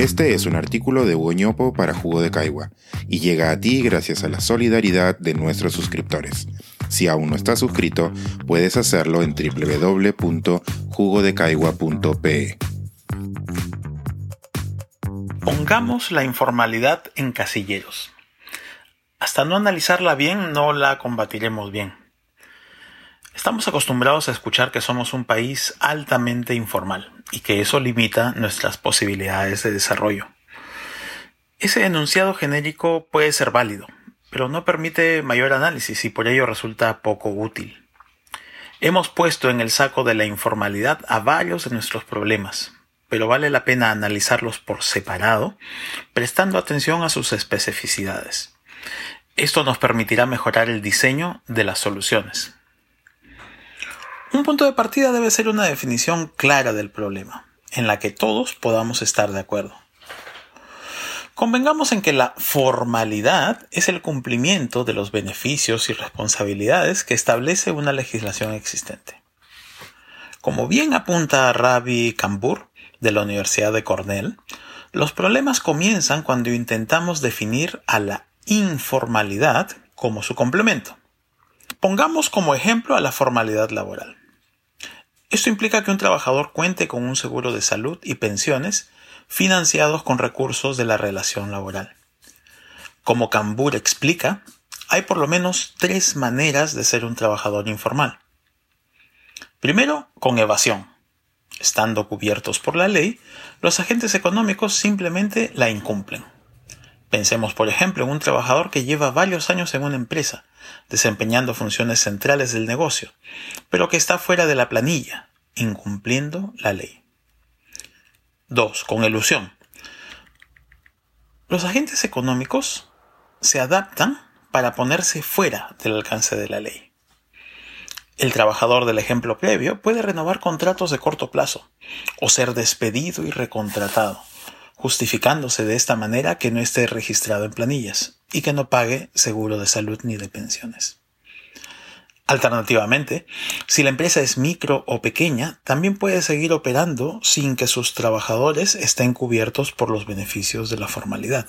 Este es un artículo de Hugo para Jugo de Caigua y llega a ti gracias a la solidaridad de nuestros suscriptores. Si aún no estás suscrito, puedes hacerlo en www.jugodecaigua.pe. Pongamos la informalidad en casilleros. Hasta no analizarla bien, no la combatiremos bien. Estamos acostumbrados a escuchar que somos un país altamente informal y que eso limita nuestras posibilidades de desarrollo. Ese enunciado genérico puede ser válido, pero no permite mayor análisis y por ello resulta poco útil. Hemos puesto en el saco de la informalidad a varios de nuestros problemas, pero vale la pena analizarlos por separado, prestando atención a sus especificidades. Esto nos permitirá mejorar el diseño de las soluciones. Un punto de partida debe ser una definición clara del problema, en la que todos podamos estar de acuerdo. Convengamos en que la formalidad es el cumplimiento de los beneficios y responsabilidades que establece una legislación existente. Como bien apunta Ravi Kambur de la Universidad de Cornell, los problemas comienzan cuando intentamos definir a la informalidad como su complemento. Pongamos como ejemplo a la formalidad laboral. Esto implica que un trabajador cuente con un seguro de salud y pensiones financiados con recursos de la relación laboral. Como Cambur explica, hay por lo menos tres maneras de ser un trabajador informal. Primero, con evasión. Estando cubiertos por la ley, los agentes económicos simplemente la incumplen. Pensemos, por ejemplo, en un trabajador que lleva varios años en una empresa, desempeñando funciones centrales del negocio, pero que está fuera de la planilla, incumpliendo la ley. 2. Con ilusión. Los agentes económicos se adaptan para ponerse fuera del alcance de la ley. El trabajador del ejemplo previo puede renovar contratos de corto plazo o ser despedido y recontratado, justificándose de esta manera que no esté registrado en planillas y que no pague seguro de salud ni de pensiones. Alternativamente, si la empresa es micro o pequeña, también puede seguir operando sin que sus trabajadores estén cubiertos por los beneficios de la formalidad.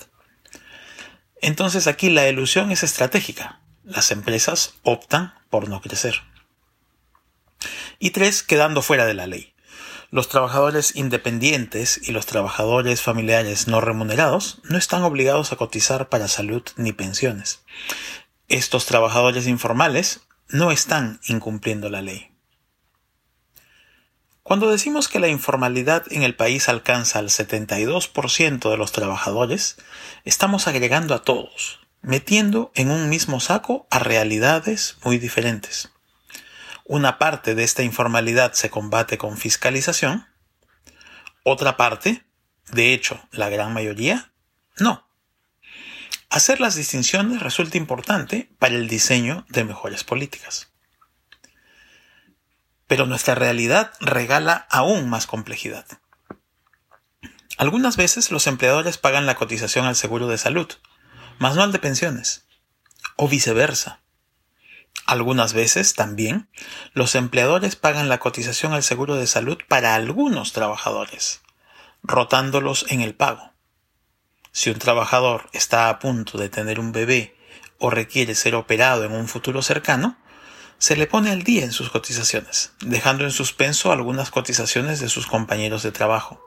Entonces aquí la ilusión es estratégica. Las empresas optan por no crecer. Y tres, quedando fuera de la ley. Los trabajadores independientes y los trabajadores familiares no remunerados no están obligados a cotizar para salud ni pensiones. Estos trabajadores informales no están incumpliendo la ley. Cuando decimos que la informalidad en el país alcanza al 72% de los trabajadores, estamos agregando a todos, metiendo en un mismo saco a realidades muy diferentes. Una parte de esta informalidad se combate con fiscalización, otra parte, de hecho la gran mayoría, no. Hacer las distinciones resulta importante para el diseño de mejores políticas. Pero nuestra realidad regala aún más complejidad. Algunas veces los empleadores pagan la cotización al seguro de salud, mas no al de pensiones, o viceversa. Algunas veces también los empleadores pagan la cotización al seguro de salud para algunos trabajadores, rotándolos en el pago. Si un trabajador está a punto de tener un bebé o requiere ser operado en un futuro cercano, se le pone al día en sus cotizaciones, dejando en suspenso algunas cotizaciones de sus compañeros de trabajo,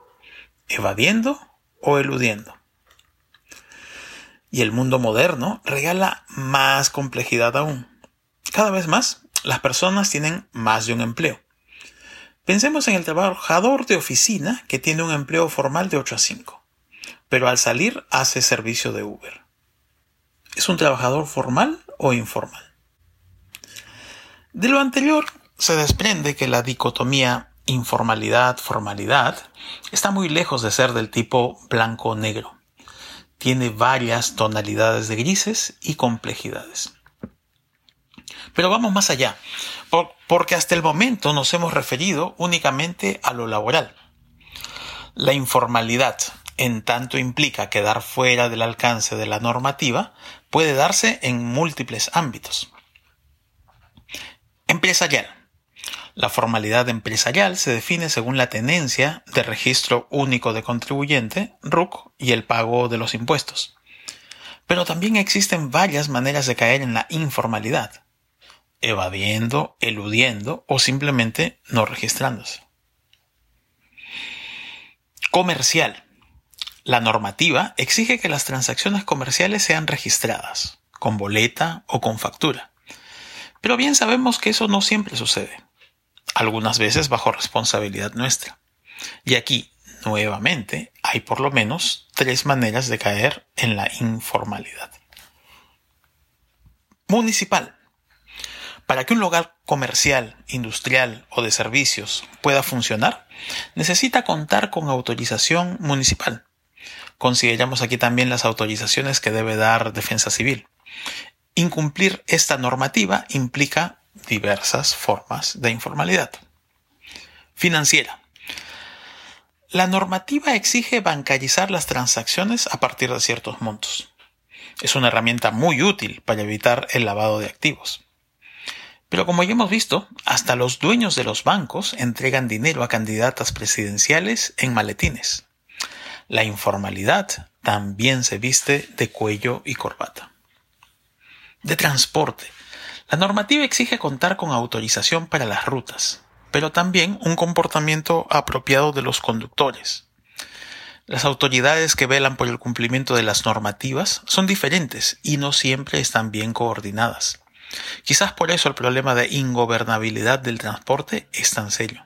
evadiendo o eludiendo. Y el mundo moderno regala más complejidad aún. Cada vez más, las personas tienen más de un empleo. Pensemos en el trabajador de oficina que tiene un empleo formal de 8 a 5 pero al salir hace servicio de Uber. ¿Es un trabajador formal o informal? De lo anterior se desprende que la dicotomía informalidad-formalidad está muy lejos de ser del tipo blanco-negro. Tiene varias tonalidades de grises y complejidades. Pero vamos más allá, porque hasta el momento nos hemos referido únicamente a lo laboral. La informalidad en tanto implica quedar fuera del alcance de la normativa, puede darse en múltiples ámbitos. Empresarial. La formalidad empresarial se define según la tenencia de registro único de contribuyente, RUC, y el pago de los impuestos. Pero también existen varias maneras de caer en la informalidad, evadiendo, eludiendo o simplemente no registrándose. Comercial. La normativa exige que las transacciones comerciales sean registradas, con boleta o con factura. Pero bien sabemos que eso no siempre sucede, algunas veces bajo responsabilidad nuestra. Y aquí, nuevamente, hay por lo menos tres maneras de caer en la informalidad. Municipal. Para que un lugar comercial, industrial o de servicios pueda funcionar, necesita contar con autorización municipal. Consideramos aquí también las autorizaciones que debe dar Defensa Civil. Incumplir esta normativa implica diversas formas de informalidad. Financiera. La normativa exige bancarizar las transacciones a partir de ciertos montos. Es una herramienta muy útil para evitar el lavado de activos. Pero como ya hemos visto, hasta los dueños de los bancos entregan dinero a candidatas presidenciales en maletines. La informalidad también se viste de cuello y corbata de transporte. La normativa exige contar con autorización para las rutas, pero también un comportamiento apropiado de los conductores. Las autoridades que velan por el cumplimiento de las normativas son diferentes y no siempre están bien coordinadas. Quizás por eso el problema de ingobernabilidad del transporte es tan serio.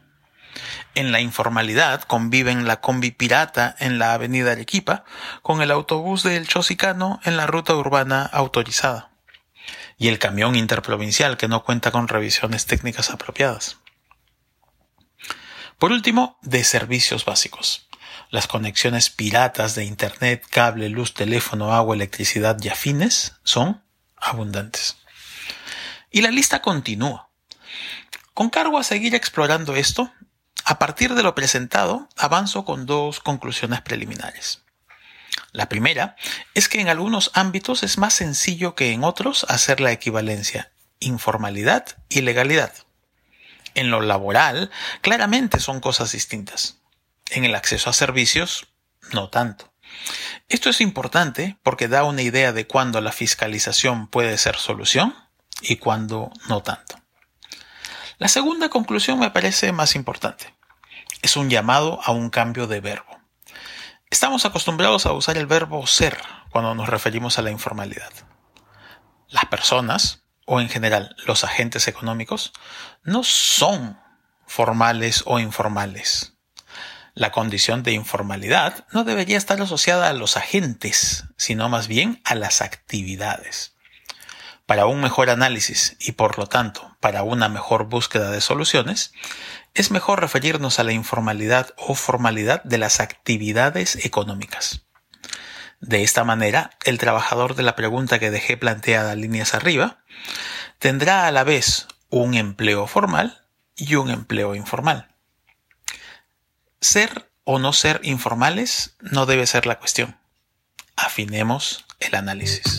En la informalidad conviven la combi pirata en la avenida Arequipa con el autobús del Chosicano en la ruta urbana autorizada y el camión interprovincial que no cuenta con revisiones técnicas apropiadas. Por último, de servicios básicos. Las conexiones piratas de Internet, cable, luz, teléfono, agua, electricidad y afines son abundantes. Y la lista continúa. Con cargo a seguir explorando esto, a partir de lo presentado, avanzo con dos conclusiones preliminares. La primera es que en algunos ámbitos es más sencillo que en otros hacer la equivalencia informalidad y legalidad. En lo laboral, claramente son cosas distintas. En el acceso a servicios, no tanto. Esto es importante porque da una idea de cuándo la fiscalización puede ser solución y cuándo no tanto. La segunda conclusión me parece más importante. Es un llamado a un cambio de verbo. Estamos acostumbrados a usar el verbo ser cuando nos referimos a la informalidad. Las personas, o en general los agentes económicos, no son formales o informales. La condición de informalidad no debería estar asociada a los agentes, sino más bien a las actividades. Para un mejor análisis y por lo tanto para una mejor búsqueda de soluciones, es mejor referirnos a la informalidad o formalidad de las actividades económicas. De esta manera, el trabajador de la pregunta que dejé planteada líneas arriba tendrá a la vez un empleo formal y un empleo informal. Ser o no ser informales no debe ser la cuestión. Afinemos el análisis.